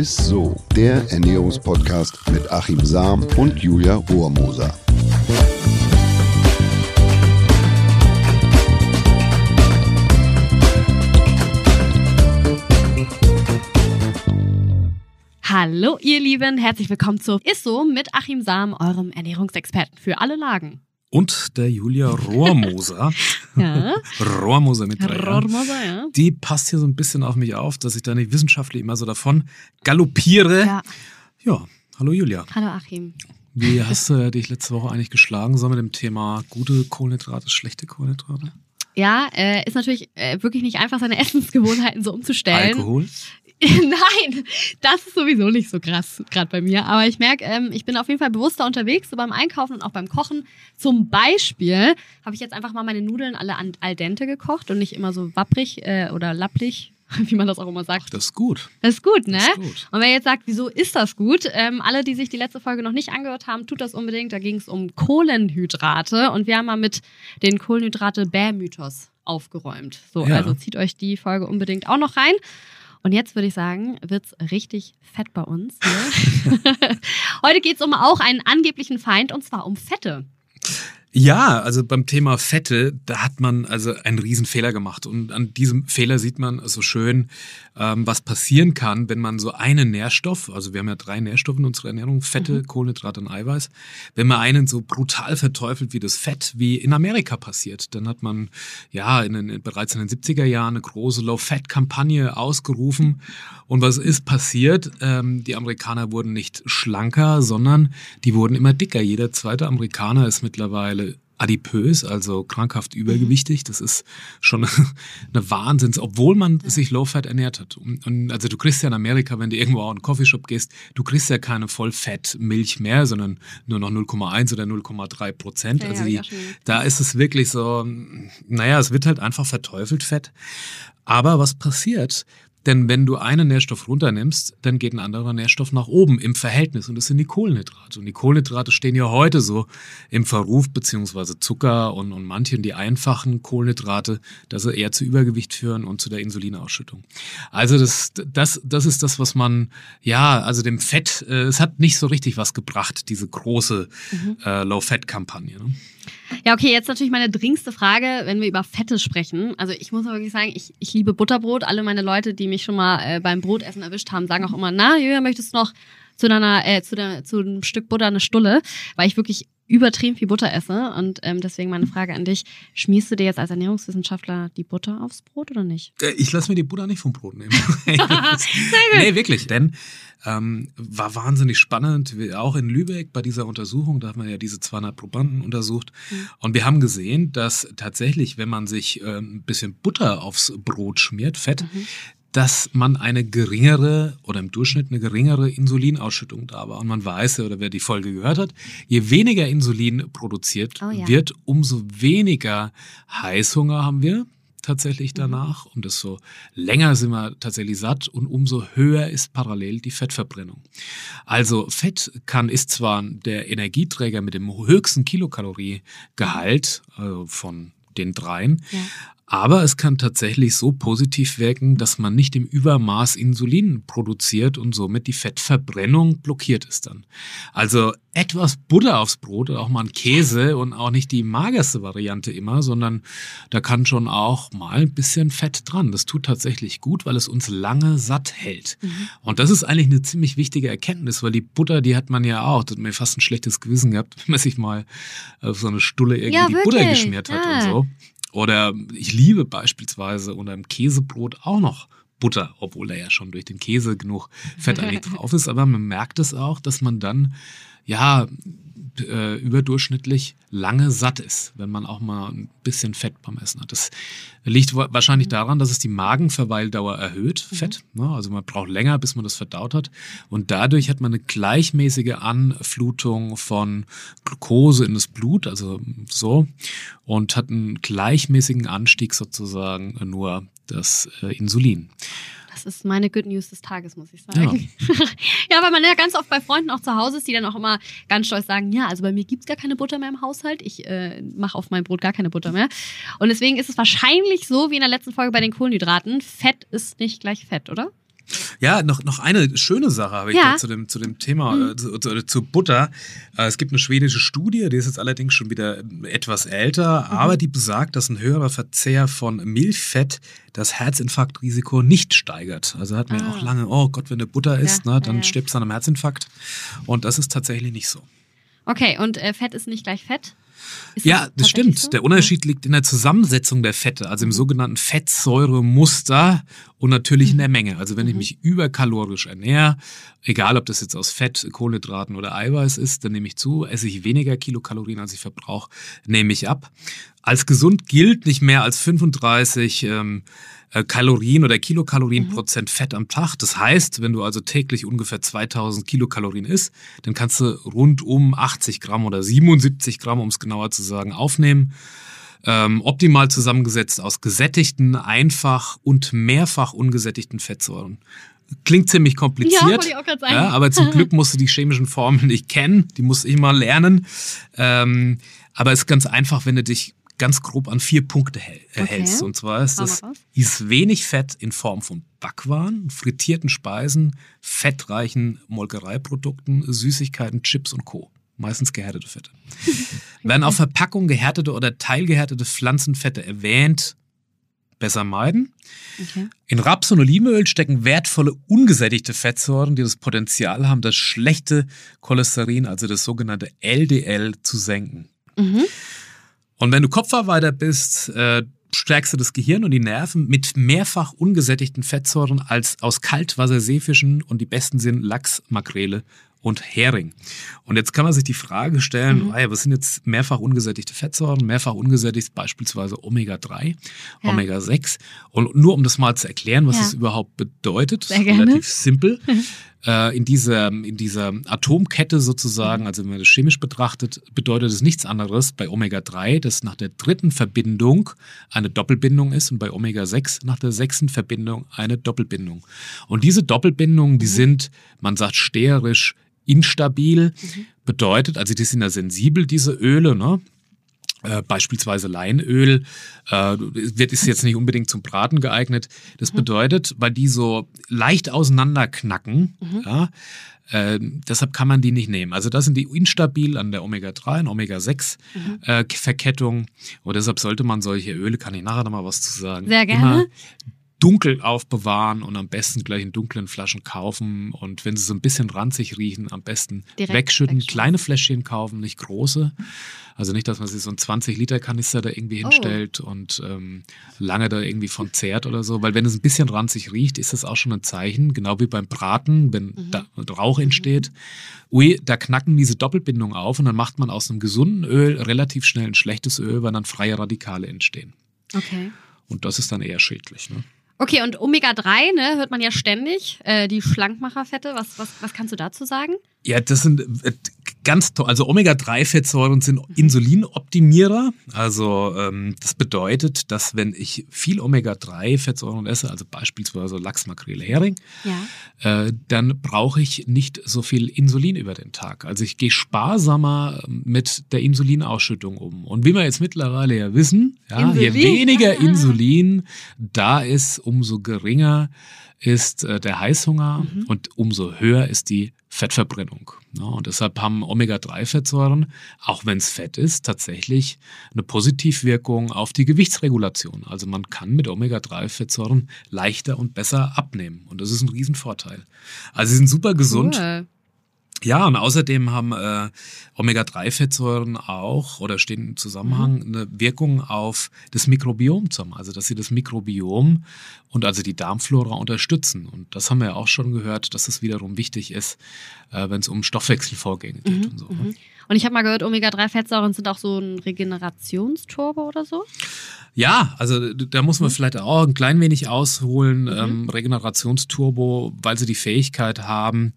ist so, der Ernährungspodcast mit Achim Sam und Julia Rohrmoser. Hallo ihr Lieben, herzlich willkommen zu Isso mit Achim Sam, eurem Ernährungsexperten für alle Lagen. Und der Julia Rohrmoser. Ja. Rohrmoser mit drei. Rohrmoser, ja. Die passt hier so ein bisschen auf mich auf, dass ich da nicht wissenschaftlich immer so davon galoppiere. ja. Ja, hallo Julia. Hallo Achim. Wie hast du dich letzte Woche eigentlich geschlagen, so mit dem Thema gute Kohlenhydrate, schlechte Kohlenhydrate? Ja, äh, ist natürlich äh, wirklich nicht einfach, seine Essensgewohnheiten so umzustellen. Alkohol? Nein, das ist sowieso nicht so krass, gerade bei mir. Aber ich merke, ähm, ich bin auf jeden Fall bewusster unterwegs, so beim Einkaufen und auch beim Kochen. Zum Beispiel habe ich jetzt einfach mal meine Nudeln alle an al dente gekocht und nicht immer so wapprig äh, oder lapplich, wie man das auch immer sagt. Das ist gut. Das ist gut, ne? Das ist gut. Und wer jetzt sagt, wieso ist das gut? Ähm, alle, die sich die letzte Folge noch nicht angehört haben, tut das unbedingt. Da ging es um Kohlenhydrate und wir haben mal mit den Kohlenhydrate-Bär-Mythos aufgeräumt. So, Ja. also zieht euch die Folge unbedingt auch noch rein. Und jetzt würde ich sagen, wird's richtig fett bei uns. Hier. Heute geht's um auch einen angeblichen Feind und zwar um Fette. Ja, also beim Thema Fette, da hat man also einen riesen Fehler gemacht. Und an diesem Fehler sieht man so schön, ähm, was passieren kann, wenn man so einen Nährstoff, also wir haben ja drei Nährstoffe in unserer Ernährung, Fette, Kohlenhydrate und Eiweiß, wenn man einen so brutal verteufelt wie das Fett, wie in Amerika passiert, dann hat man ja in den, bereits in den 70er Jahren eine große Low-Fat-Kampagne ausgerufen. Und was ist passiert? Ähm, die Amerikaner wurden nicht schlanker, sondern die wurden immer dicker. Jeder zweite Amerikaner ist mittlerweile adipös, also krankhaft übergewichtig. Das ist schon eine Wahnsinns, obwohl man sich Low-Fat ernährt hat. Und, und also du kriegst ja in Amerika, wenn du irgendwo auch in einen Coffeeshop gehst, du kriegst ja keine Vollfett-Milch mehr, sondern nur noch 0,1 oder 0,3 Prozent. Ja, also die, da ist es wirklich so, naja, es wird halt einfach verteufelt Fett. Aber was passiert? Denn wenn du einen Nährstoff runternimmst, dann geht ein anderer Nährstoff nach oben im Verhältnis und das sind die Kohlenhydrate. Und die Kohlenhydrate stehen ja heute so im Verruf, beziehungsweise Zucker und, und manchen die einfachen Kohlenhydrate, dass sie eher zu Übergewicht führen und zu der Insulinausschüttung. Also das, das, das ist das, was man, ja, also dem Fett, äh, es hat nicht so richtig was gebracht, diese große äh, Low-Fat-Kampagne. Ne? Ja, okay, jetzt natürlich meine dringendste Frage, wenn wir über Fette sprechen. Also ich muss wirklich sagen, ich, ich liebe Butterbrot. Alle meine Leute, die mich schon mal äh, beim Brotessen erwischt haben, sagen auch immer, na, Julia, möchtest du noch zu deiner, äh, zu, der, zu einem Stück Butter eine Stulle? Weil ich wirklich übertrieben viel Butter esse. Und ähm, deswegen meine Frage an dich, schmierst du dir jetzt als Ernährungswissenschaftler die Butter aufs Brot oder nicht? Äh, Ich lasse mir die Butter nicht vom Brot nehmen. nee, wirklich. Denn ähm, war wahnsinnig spannend. Auch in Lübeck bei dieser Untersuchung, da haben wir ja diese 200 Probanden untersucht. Und wir haben gesehen, dass tatsächlich, wenn man sich äh, ein bisschen Butter aufs Brot schmiert, Fett, dass man eine geringere oder im Durchschnitt eine geringere Insulinausschüttung da war. Und man weiß ja, oder wer die Folge gehört hat, je weniger Insulin produziert Oh ja. wird, umso weniger Heißhunger haben wir tatsächlich danach und desto länger sind wir tatsächlich satt und umso höher ist parallel die Fettverbrennung. Also Fett kann ist zwar der Energieträger mit dem höchsten Kilokaloriegehalt also von den dreien, Ja. Aber es kann tatsächlich so positiv wirken, dass man nicht im Übermaß Insulin produziert und somit die Fettverbrennung blockiert ist dann. Also etwas Butter aufs Brot oder auch mal ein Käse und auch nicht die magerste Variante immer, sondern da kann schon auch mal ein bisschen Fett dran. Das tut tatsächlich gut, weil es uns lange satt hält. Und das ist eigentlich eine ziemlich wichtige Erkenntnis, weil die Butter, die hat man ja auch, da hat mir fast ein schlechtes Gewissen gehabt, wenn man sich mal auf so eine Stulle irgendwie Ja, die Butter geschmiert hat Ja. und so. Oder ich liebe beispielsweise unter einem Käsebrot auch noch Butter, obwohl da ja schon durch den Käse genug Fett eigentlich drauf ist. Aber man merkt es auch, dass man dann ja äh, überdurchschnittlich lange satt ist, wenn man auch mal ein bisschen Fett beim Essen hat. Das liegt wa- wahrscheinlich daran, dass es die Magenverweildauer erhöht, Fett. Ne? Also man braucht länger, bis man das verdaut hat. Und dadurch hat man eine gleichmäßige Anflutung von Glucose in das Blut, also so, und hat einen gleichmäßigen Anstieg sozusagen nur das äh, Insulin. Das ist meine Good News des Tages, muss ich sagen. Ja, weil man ja ganz oft bei Freunden auch zu Hause ist, die dann auch immer ganz stolz sagen, ja, also bei mir gibt's gar keine Butter mehr im Haushalt. Ich äh, mache auf mein Brot gar keine Butter mehr. Und deswegen ist es wahrscheinlich so wie in der letzten Folge bei den Kohlenhydraten, Fett ist nicht gleich Fett, oder? Ja, noch, noch eine schöne Sache habe ich Ja. zu dem, zu dem Thema, äh, zu, zu, zu Butter. Äh, es gibt eine schwedische Studie, die ist jetzt allerdings schon wieder etwas älter, aber die besagt, dass ein höherer Verzehr von Milchfett das Herzinfarktrisiko nicht steigert. Also hat man Ah. auch lange, oh Gott, wenn du Butter isst, Ja, ne, dann ja. stirbst du an einem Herzinfarkt. Und das ist tatsächlich nicht so. Okay, und äh, Fett ist nicht gleich Fett? Ist Ja, das tatsächlich stimmt. so? Der Unterschied liegt in der Zusammensetzung der Fette, also Mhm. im sogenannten Fettsäuremuster und natürlich in der Menge. Also wenn ich mich überkalorisch ernähre, egal ob das jetzt aus Fett, Kohlenhydraten oder Eiweiß ist, dann nehme ich zu, esse ich weniger Kilokalorien, als ich verbrauche, nehme ich ab. Als gesund gilt nicht mehr als 35 ähm, äh, Kalorien oder Kilokalorien Prozent Fett am Tag. Das heißt, wenn du also täglich ungefähr 2000 Kilokalorien isst, dann kannst du rund um 80 Gramm oder 77 Gramm, um es genauer zu sagen, aufnehmen. Ähm, optimal zusammengesetzt aus gesättigten, einfach und mehrfach ungesättigten Fettsäuren. Klingt ziemlich kompliziert. Ja, wollte ich auch grad sagen. Ja, aber zum Glück musst du die chemischen Formeln nicht kennen. Die musste ich mal lernen. Ähm, aber es ist ganz einfach, wenn du dich ganz grob an vier Punkte äh, Okay. hältst. Und zwar ist das, ist wenig Fett in Form von Backwaren, frittierten Speisen, fettreichen Molkereiprodukten, Süßigkeiten, Chips und Co. Meistens gehärtete Fette. Werden auf Verpackung gehärtete oder teilgehärtete Pflanzenfette erwähnt, besser meiden. Okay. In Raps- und Olivenöl stecken wertvolle ungesättigte Fettsäuren, die das Potenzial haben, das schlechte Cholesterin, also das sogenannte LDL, zu senken. Mhm. Und wenn du Kopfarbeiter bist, äh, stärkst du das Gehirn und die Nerven mit mehrfach ungesättigten Fettsäuren als aus Kaltwasserseefischen und die besten sind Lachs, Makrele und Hering. Und jetzt kann man sich die Frage stellen, Mhm. ah was sind jetzt mehrfach ungesättigte Fettsäuren? Mehrfach ungesättigt beispielsweise Omega-3, Ja. Omega-6. Und nur um das mal zu erklären, was Ja. das überhaupt bedeutet, Sehr gerne. relativ simpel. äh, in, dieser, in dieser Atomkette sozusagen, also wenn man das chemisch betrachtet, bedeutet es nichts anderes bei Omega-3, dass nach der dritten Verbindung eine Doppelbindung ist und bei Omega-6 nach der sechsten Verbindung eine Doppelbindung. Und diese Doppelbindungen, die sind, man sagt sterisch instabil, bedeutet, also die sind ja sensibel, diese Öle, ne? Äh, beispielsweise Leinöl äh, wird ist jetzt nicht unbedingt zum Braten geeignet. Das bedeutet, weil die so leicht auseinanderknacken, ja, äh, deshalb kann man die nicht nehmen. Also das sind die instabil an der Omega-3 und Omega-6 äh, Verkettung. Und deshalb sollte man solche Öle, kann ich nachher noch mal was zu sagen, Sehr gerne. immer dunkel aufbewahren und am besten gleich in dunklen Flaschen kaufen. Und wenn sie so ein bisschen ranzig riechen, am besten Direkt wegschütten. wegschmeißen. Kleine Fläschchen kaufen, nicht große. Also nicht, dass man sich so einen 20-Liter-Kanister da irgendwie Oh. hinstellt und ähm, lange da irgendwie von zehrt oder so. Weil wenn es ein bisschen ranzig riecht, ist das auch schon ein Zeichen. Genau wie beim Braten, wenn Mhm. da Rauch entsteht. Ui, da knacken diese Doppelbindungen auf und dann macht man aus einem gesunden Öl relativ schnell ein schlechtes Öl, weil dann freie Radikale entstehen. Okay. Und das ist dann eher schädlich. Ne? Okay, und Omega-3, ne, hört man ja ständig, äh, die Schlankmacherfette. Was, was, was kannst du dazu sagen? Ja, das sind äh, ganz toll. Also Omega-3-Fettsäuren sind Insulinoptimierer. Also ähm, das bedeutet, dass wenn ich viel Omega-3-Fettsäuren esse, also beispielsweise Lachs, Makrele, Hering, Ja. äh, dann brauche ich nicht so viel Insulin über den Tag. Also ich gehe sparsamer ähm, mit der Insulinausschüttung um. Und wie wir jetzt mittlerweile ja wissen, ja, je weniger Insulin da ist, umso geringer ist äh, der Heißhunger und umso höher ist die Fettverbrennung. Ja, und deshalb haben Omega-3-Fettsäuren, auch wenn es Fett ist, tatsächlich eine Positivwirkung auf die Gewichtsregulation. Also man kann mit Omega-3-Fettsäuren leichter und besser abnehmen. Und das ist ein Riesenvorteil. Also sie sind super gesund. Cool. Ja, und außerdem haben äh, Omega-3-Fettsäuren auch oder stehen im Zusammenhang eine Wirkung auf das Mikrobiom zusammen. Also, dass sie das Mikrobiom und also die Darmflora unterstützen. Und das haben wir ja auch schon gehört, dass es wiederum wichtig ist, äh, wenn es um Stoffwechselvorgänge geht und so. ne? Und ich habe mal gehört, Omega-3-Fettsäuren sind auch so ein Regenerationsturbo oder so. Ja, also da muss man vielleicht auch ein klein wenig ausholen. Ähm, Regenerationsturbo, weil sie die Fähigkeit haben,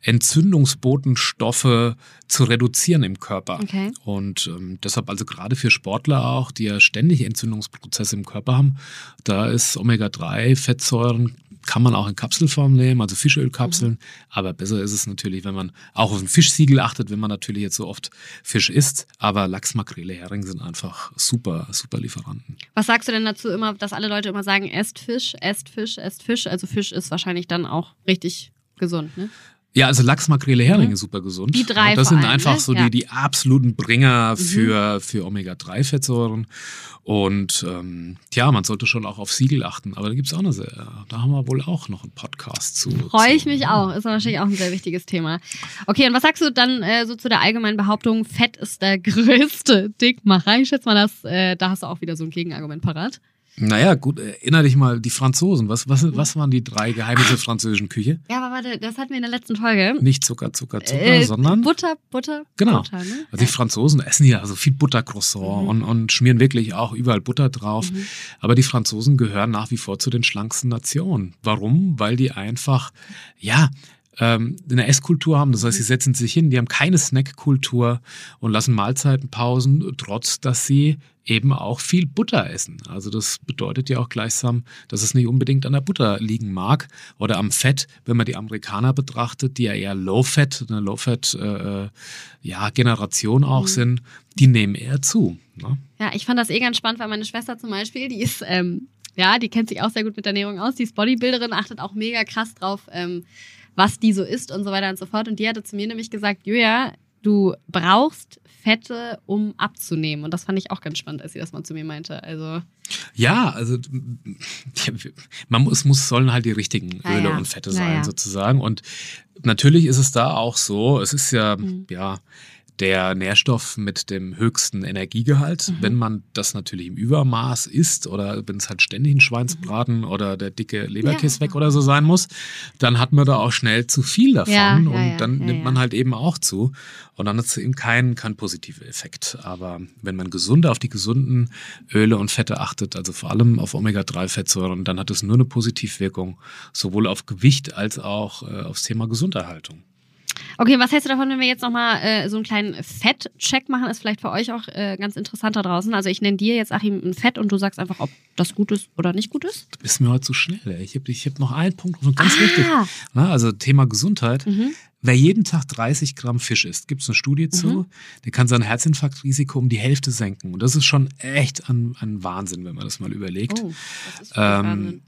Entzündungsbotenstoffe zu reduzieren im Körper. Okay. Und ähm, deshalb also gerade für Sportler auch, die ja ständig Entzündungsprozesse im Körper haben, da ist Omega-3-Fettsäuren kann man auch in Kapselform nehmen, also Fischölkapseln. Mhm. Aber besser ist es natürlich, wenn man auch auf ein Fischsiegel achtet, wenn man natürlich jetzt so oft Fisch isst. Aber Lachs, Makrele, Hering sind einfach super, super Lieferanten. Was sagst du denn dazu immer, dass alle Leute immer sagen, esst Fisch, esst Fisch, esst Fisch? Also Fisch ist wahrscheinlich dann auch richtig gesund, ne? Ja, also Lachs, Makrele, Heringe mhm. super gesund. Die drei. Das sind allem, einfach ne? so ja. die, die absoluten Bringer mhm. für, für Omega-3-Fettsäuren. Und ähm, ja, man sollte schon auch auf Siegel achten. Aber da gibt es auch eine sehr, da haben wir wohl auch noch einen Podcast zu. Freue ich mich auch. Ist wahrscheinlich auch ein sehr wichtiges Thema. Okay, und was sagst du dann äh, so zu der allgemeinen Behauptung, Fett ist der größte Dickmacher? Ich schätze mal, dass, äh, da hast du auch wieder so ein Gegenargument parat. Naja, gut, erinnere dich mal, die Franzosen. Was, was, was waren die drei Geheimnisse der französischen Küche? Ja, aber warte, das hatten wir in der letzten Folge. Nicht Zucker, Zucker, Zucker, äh, sondern. Butter, Butter. Genau. Butter, ne? Also die Franzosen essen ja so viel Buttercroissant mhm. und, und schmieren wirklich auch überall Butter drauf. Mhm. Aber die Franzosen gehören nach wie vor zu den schlanksten Nationen. Warum? Weil die einfach, ja, ähm, eine Esskultur haben. Das heißt, sie setzen sich hin, die haben keine Snackkultur und lassen Mahlzeitenpausen, trotz dass sie eben auch viel Butter essen. Also das bedeutet ja auch gleichsam, dass es nicht unbedingt an der Butter liegen mag oder am Fett, wenn man die Amerikaner betrachtet, die ja eher Low-Fat, eine Low-Fat äh, ja, Generation auch mhm. sind, die nehmen eher zu. Ne? Ja, ich fand das eh ganz spannend, weil meine Schwester zum Beispiel, die ist ähm, ja, die kennt sich auch sehr gut mit Ernährung aus, die ist Bodybuilderin, achtet auch mega krass drauf, ähm, was die so isst und so weiter und so fort. Und die hatte zu mir nämlich gesagt, Julia, du brauchst Fette, um abzunehmen. Und das fand ich auch ganz spannend, als sie das mal zu mir meinte. Also ja, also man muss, muss sollen halt die richtigen Öle ja, ja. und Fette sein ja, sozusagen. Und natürlich ist es da auch so. Es ist ja mhm. ja der Nährstoff mit dem höchsten Energiegehalt. Mhm. Wenn man das natürlich im Übermaß isst oder wenn es halt ständig ein Schweinsbraten mhm. oder der dicke Leberkiss ja. weg oder so sein muss, dann hat man da auch schnell zu viel davon ja, und ja, dann nimmt man halt eben auch zu. Und dann ist es eben kein, kein positiver Effekt. Aber wenn man gesund auf die gesunden Öle und Fette achtet, also vor allem auf Omega-3-Fettsäuren, dann hat es nur eine Positivwirkung, sowohl auf Gewicht als auch äh, aufs Thema Gesunderhaltung. Okay, was hältst du davon, wenn wir jetzt nochmal äh, so einen kleinen Fett-Check machen? Ist vielleicht für euch auch äh, ganz interessant da draußen. Also ich nenne dir jetzt, Achim, ein Fett und du sagst einfach, ob das gut ist oder nicht gut ist. Du bist mir heute zu schnell. Ey. Ich habe ich hab noch einen Punkt, ganz ah. wichtig. Na, also Thema Gesundheit. Mhm. Wer jeden Tag 30 Gramm Fisch isst, gibt es eine Studie zu, mhm. der kann sein Herzinfarktrisiko um die Hälfte senken. Und das ist schon echt ein, ein Wahnsinn, wenn man das mal überlegt. Oh, das ist ähm, Wahnsinn.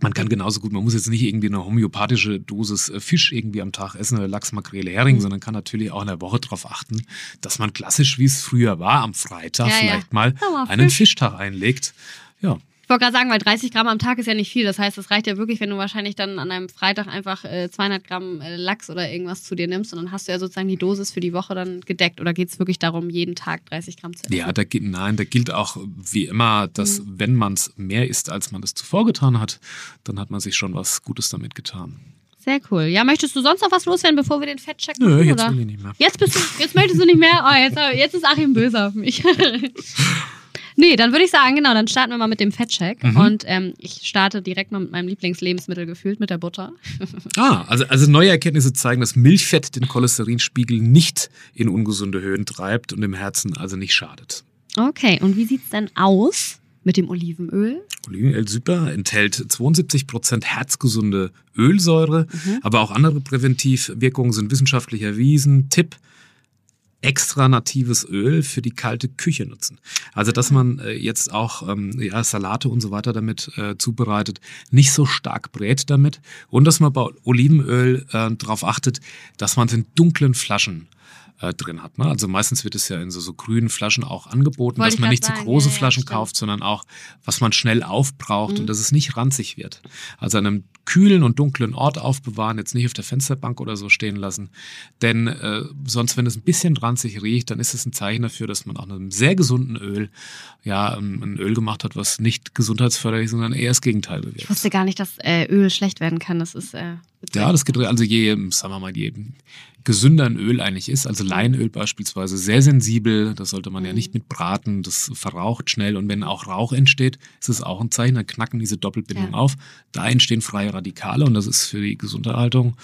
Man kann genauso gut, man muss jetzt nicht irgendwie eine homöopathische Dosis äh, Fisch irgendwie am Tag essen oder Lachs, Makrele, Hering, mhm. sondern kann natürlich auch in der Woche darauf achten, dass man klassisch, wie es früher war, am Freitag ja, vielleicht ja. mal einen Fisch. Fischtag einlegt. Ja, ich wollte gerade sagen, weil 30 Gramm am Tag ist ja nicht viel. Das heißt, es reicht ja wirklich, wenn du wahrscheinlich dann an einem Freitag einfach äh, 200 Gramm äh, Lachs oder irgendwas zu dir nimmst und dann hast du ja sozusagen die Dosis für die Woche dann gedeckt. Oder geht es wirklich darum, jeden Tag 30 Gramm zu essen? Ja, da, nein, da gilt auch wie immer, dass mhm. wenn man es mehr isst, als man es zuvor getan hat, dann hat man sich schon was Gutes damit getan. Sehr cool. Ja, möchtest du sonst noch was loswerden, bevor wir den Fettcheck machen? Nö, jetzt oder? will ich nicht mehr. Jetzt, bist du, jetzt möchtest du nicht mehr? Oh, jetzt, jetzt ist Achim böse auf mich. Nee, dann würde ich sagen, genau, dann starten wir mal mit dem Fettcheck. Mhm. Und ähm, ich starte direkt mal mit meinem Lieblingslebensmittel gefühlt, mit der Butter. ah, also, also neue Erkenntnisse zeigen, dass Milchfett den Cholesterinspiegel nicht in ungesunde Höhen treibt und dem Herzen also nicht schadet. Okay, und wie sieht es denn aus mit dem Olivenöl? Olivenöl super, enthält 72% herzgesunde Ölsäure, mhm. aber auch andere Präventivwirkungen sind wissenschaftlich erwiesen. Tipp, extra natives Öl für die kalte Küche nutzen. Also dass man äh, jetzt auch ähm, ja, Salate und so weiter damit äh, zubereitet, nicht so stark brät damit und dass man bei Olivenöl äh, darauf achtet, dass man es in dunklen Flaschen äh, drin hat. Ne? Also meistens wird es ja in so, so grünen Flaschen auch angeboten, Wollte dass man nicht sagen, zu große ja, Flaschen ja, kauft, sondern auch, was man schnell aufbraucht mhm. und dass es nicht ranzig wird. Also an einem kühlen und dunklen Ort aufbewahren, jetzt nicht auf der Fensterbank oder so stehen lassen. Denn äh, sonst, wenn es ein bisschen ranzig riecht, dann ist es ein Zeichen dafür, dass man auch mit einem sehr gesunden Öl ja ein Öl gemacht hat, was nicht gesundheitsförderlich, sondern eher das Gegenteil bewirkt. Ich wusste gar nicht, dass äh, Öl schlecht werden kann. Das ist äh, ja, das geht also je, sagen wir mal, je gesünder ein Öl eigentlich ist, also Leinöl beispielsweise, sehr sensibel, das sollte man ja nicht mit braten, das verraucht schnell und wenn auch Rauch entsteht, ist es auch ein Zeichen, dann knacken diese Doppelbindungen ja. auf, da entstehen freie Radikale und das ist für die Gesunderhaltung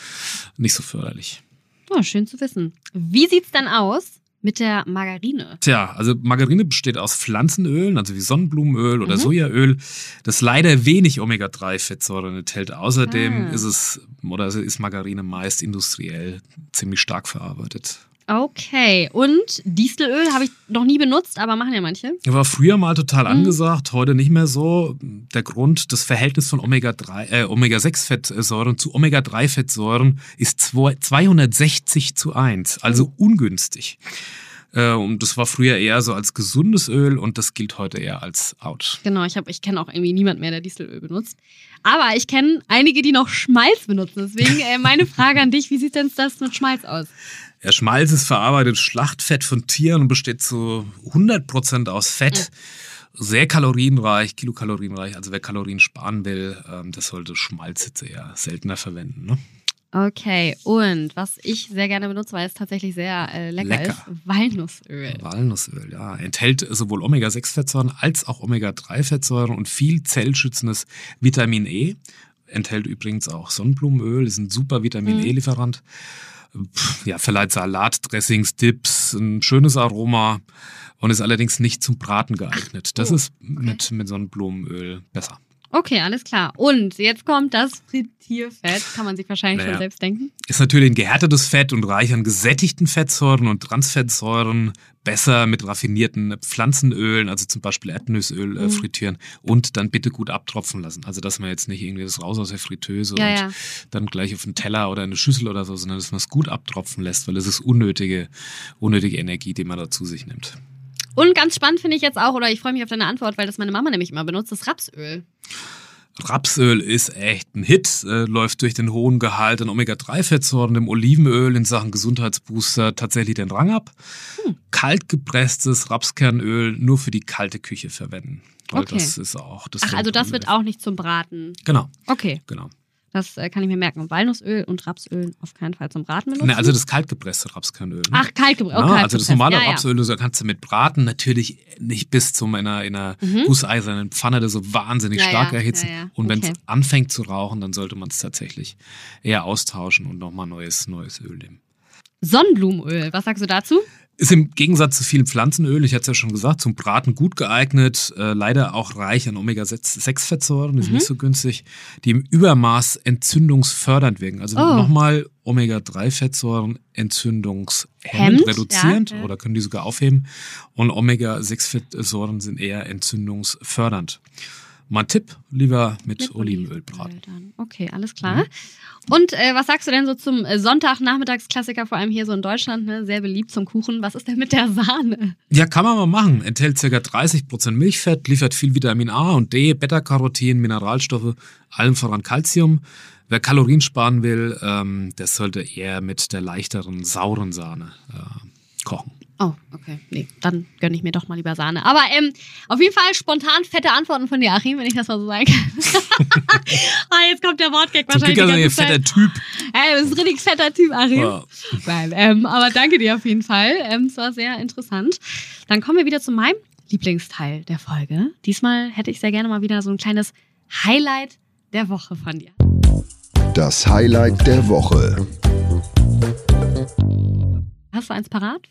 nicht so förderlich. Oh, schön zu wissen. Wie sieht's dann aus mit der Margarine? Tja, also Margarine besteht aus Pflanzenölen, also wie Sonnenblumenöl oder Mhm. Sojaöl, das leider wenig Omega-3-Fettsäuren enthält. Außerdem Ah. ist es oder ist Margarine meist industriell ziemlich stark verarbeitet. Okay. Und Dieselöl habe ich noch nie benutzt, aber machen ja manche. War früher mal total Mhm. angesagt, heute nicht mehr so. Der Grund, das Verhältnis von Omega-3, äh, Omega-6-Fettsäuren zu Omega-3-Fettsäuren ist zwei- 260 zu 1, also Oh. ungünstig. Äh, und das war früher eher so als gesundes Öl und das gilt heute eher als out. Genau, ich, hab- ich kenne auch irgendwie niemand mehr, der Dieselöl benutzt. Aber ich kenne einige, die noch Schmalz benutzen. Deswegen äh, meine Frage an dich, wie sieht denn das mit Schmalz aus? Ja, Schmalz ist verarbeitetes Schlachtfett von Tieren und besteht zu 100% aus Fett. Sehr kalorienreich, kilokalorienreich. Also wer Kalorien sparen will, ähm, das sollte Schmalz jetzt eher seltener verwenden. Ne? Okay, und was ich sehr gerne benutze, weil es tatsächlich sehr äh, lecker, Lecker. ist, Walnussöl. Walnussöl, ja. Enthält sowohl Omega-6-Fettsäuren als auch Omega-3-Fettsäuren und viel zellschützendes Vitamin E. Enthält übrigens auch Sonnenblumenöl, ist ein super Vitamin Mhm. E-Lieferant. Ja, verleiht Salatdressings, Dips, ein schönes Aroma und ist allerdings nicht zum Braten geeignet. Das Oh, ist mit, mit Sonnenblumenöl besser. Okay, alles klar. Und jetzt kommt das Frittierfett. Kann man sich wahrscheinlich Naja. schon selbst denken. Ist natürlich ein gehärtetes Fett und reich an gesättigten Fettsäuren und Transfettsäuren. Besser mit raffinierten Pflanzenölen, also zum Beispiel Erdnussöl, äh, Mhm. frittieren und dann bitte gut abtropfen lassen. Also, dass man jetzt nicht irgendwie das raus aus der Fritteuse Ja, und ja. dann gleich auf einen Teller oder eine Schüssel oder so, sondern dass man es gut abtropfen lässt, weil es ist unnötige, unnötige Energie, die man da zu sich nimmt. Und ganz spannend finde ich jetzt auch, oder ich freue mich auf deine Antwort, weil das meine Mama nämlich immer benutzt, das Rapsöl. Rapsöl ist echt ein Hit, äh, läuft durch den hohen Gehalt an Omega-3-Fettsäuren, dem Olivenöl in Sachen Gesundheitsbooster tatsächlich den Rang ab. Hm. Kaltgepresstes Rapskernöl nur für die kalte Küche verwenden. Weil Okay. das ist auch das Ach, also das wird auch nicht zum Braten. Genau, Okay, genau. Das äh, kann ich mir merken. Walnussöl und Rapsöl auf keinen Fall zum Braten benutzen. Ne, also das kaltgepresste Rapskernöl. Ne? Ach, kaltgepresst. Ja, also das normale ja, ja. Rapsöl, das kannst du mit braten, natürlich nicht bis zu einer, in einer Mhm. gusseisernen Pfanne, das so wahnsinnig Ja, stark erhitzen. Und wenn Okay. es anfängt zu rauchen, dann sollte man es tatsächlich eher austauschen und nochmal neues, neues Öl nehmen. Sonnenblumenöl, was sagst du dazu? Ist im Gegensatz zu vielen Pflanzenölen, ich hatte es ja schon gesagt, zum Braten gut geeignet, äh, leider auch reich an Omega-6-Fettsäuren, die sind Mhm. nicht so günstig, die im Übermaß entzündungsfördernd wirken. Also Oh. nochmal Omega-3-Fettsäuren entzündungshemmend, reduzierend ja, ja. oder können die sogar aufheben. Und Omega-6-Fettsäuren sind eher entzündungsfördernd. Mein Tipp, lieber mit, Olivenöl braten. Okay, alles klar. Und äh, was sagst du denn so zum äh, Sonntagnachmittagsklassiker, vor allem hier so in Deutschland, ne? sehr beliebt zum Kuchen? Was ist denn mit der Sahne? Ja, kann man mal machen. Enthält ca. 30% Milchfett, liefert viel Vitamin A und D, Beta-Carotin, Mineralstoffe, allem voran Calcium. Wer Kalorien sparen will, ähm, der sollte eher mit der leichteren, sauren Sahne äh, kochen. Oh, okay. Nee, dann gönne ich mir doch mal lieber Sahne. Aber ähm, auf jeden Fall spontan fette Antworten von dir, Achim, wenn ich das mal so sagen kann. ah, jetzt kommt der Wortgag Zum wahrscheinlich Glück die also ein fetter. Typ. Ey, du bist ein richtig fetter Typ, Achim. Ja. Nein, ähm, aber danke dir auf jeden Fall. Ähm, es war sehr interessant. Dann kommen wir wieder zu meinem Lieblingsteil der Folge. Diesmal hätte ich sehr gerne mal wieder so ein kleines Highlight der Woche von dir. Das Highlight der Woche. Hast du eins parat?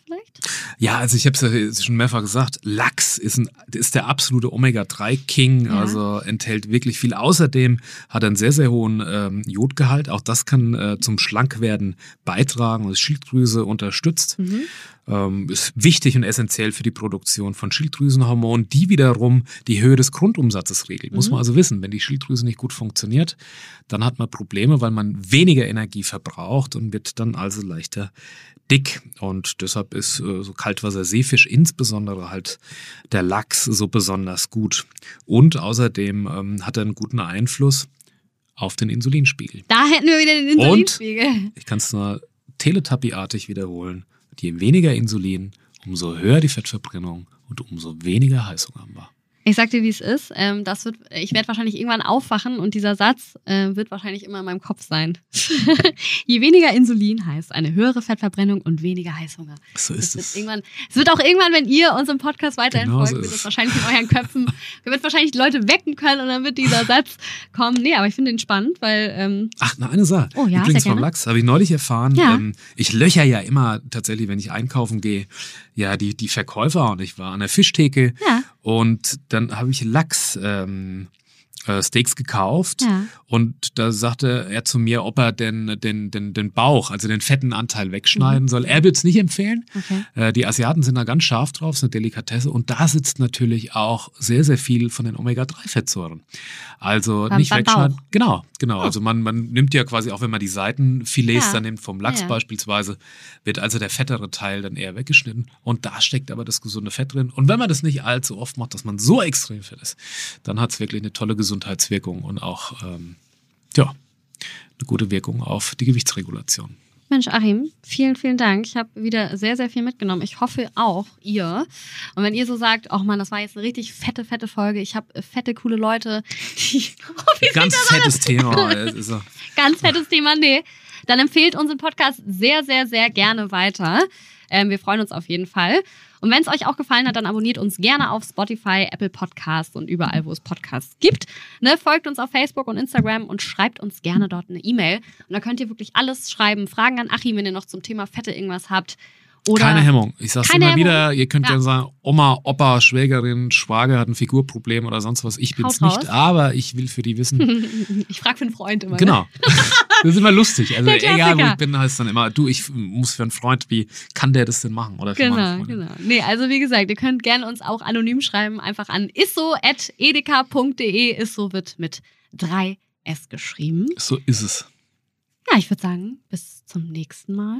Ja, also ich habe es ja schon mehrfach gesagt, Lachs ist, ein, ist der absolute Omega-3-King, Ja. also enthält wirklich viel. Außerdem hat er einen sehr, sehr hohen ähm, Jodgehalt. Auch das kann äh, zum Schlankwerden beitragen und Schilddrüse unterstützt. Mhm. Ähm, ist wichtig und essentiell für die Produktion von Schilddrüsenhormonen, die wiederum die Höhe des Grundumsatzes regelt. Muss Mhm. man also wissen, wenn die Schilddrüse nicht gut funktioniert, dann hat man Probleme, weil man weniger Energie verbraucht und wird dann also leichter dick. Und deshalb ist äh, so Kaltwasser-Seefisch, insbesondere halt der Lachs, so besonders gut. Und außerdem ähm, hat er einen guten Einfluss auf den Insulinspiegel. Da hätten wir wieder den Und? Insulinspiegel. Ich kann es nur Teletubby-artig wiederholen. Je weniger Insulin, umso höher die Fettverbrennung und umso weniger Heißung haben wir. Ich sag dir, wie es ist. Ähm, das wird, ich werde wahrscheinlich irgendwann aufwachen und dieser Satz äh, wird wahrscheinlich immer in meinem Kopf sein. Je weniger Insulin heißt eine höhere Fettverbrennung und weniger Heißhunger. So ist es. irgendwann, es wird auch irgendwann, wenn ihr uns im Podcast weiterhin Genau so folgt, ist wird es wahrscheinlich in euren Köpfen, ihr wird wahrscheinlich Leute wecken können und dann wird dieser Satz kommen. Nee, aber ich finde ihn spannend, weil ähm, Ach, na, eine Sache. Oh ja, Übrigens vom. Lachs habe ich neulich erfahren. Ja. Ähm, ich löcher ja immer tatsächlich, wenn ich einkaufen gehe, ja, die, die Verkäufer und ich war an der Fischtheke Ja. Und dann habe ich Lachs. Ähm, äh, Steaks gekauft Ja. und da sagte er zu mir, ob er den, den, den, den Bauch, also den fetten Anteil wegschneiden soll. Er würde es nicht empfehlen. Mhm. Okay. Äh, die Asiaten sind da ganz scharf drauf, ist eine Delikatesse und da sitzt natürlich auch sehr, sehr viel von den Omega-3-Fettsäuren. Also Beim- nicht beim wegschneiden. Bauch. Genau, genau. Also man, man nimmt ja quasi auch, wenn man die Seitenfilets Ja. dann nimmt, vom Lachs Ja. beispielsweise, wird also der fettere Teil dann eher weggeschnitten und da steckt aber das gesunde Fett drin. Und wenn man das nicht allzu oft macht, dass man so extrem fett ist, dann hat es wirklich eine tolle Gesundheitswirkung und auch, ähm, ja, eine gute Wirkung auf die Gewichtsregulation. Mensch, Achim, vielen, vielen Dank. Ich habe wieder sehr, sehr viel mitgenommen. Ich hoffe auch ihr. Und wenn ihr so sagt, oh Mann, das war jetzt eine richtig fette, fette Folge. Ich habe fette, coole Leute, die Ganz fettes Thema. es ist so. ganz fettes Thema, nee, dann empfehlt unseren Podcast sehr, sehr, sehr gerne weiter. Ähm, wir freuen uns auf jeden Fall. Und wenn es euch auch gefallen hat, dann abonniert uns gerne auf Spotify, Apple Podcasts und überall, wo es Podcasts gibt. Ne, folgt uns auf Facebook und Instagram und schreibt uns gerne dort eine E-Mail. Und da könnt ihr wirklich alles schreiben. Fragen an Achim, wenn ihr noch zum Thema Fette irgendwas habt. Oder Keine Hemmung. Ich sag's immer Hemmung. wieder, ihr könnt Ja. ja. sagen, Oma, Opa, Schwägerin, Schwager hat ein Figurproblem oder sonst was. Ich bin's Haut raus. nicht, aber ich will für die wissen. ich frage für einen Freund immer. Ne? genau. Das ist immer lustig. Also egal, wo ich bin, heißt dann immer, du, ich muss für einen Freund, wie kann der das denn machen? Oder für Genau, genau. Nee, also wie gesagt, ihr könnt gerne uns auch anonym schreiben, einfach an isso.edeka.de. Isso wird mit 3 S geschrieben. So ist es. Ja, ich würde sagen, bis zum nächsten Mal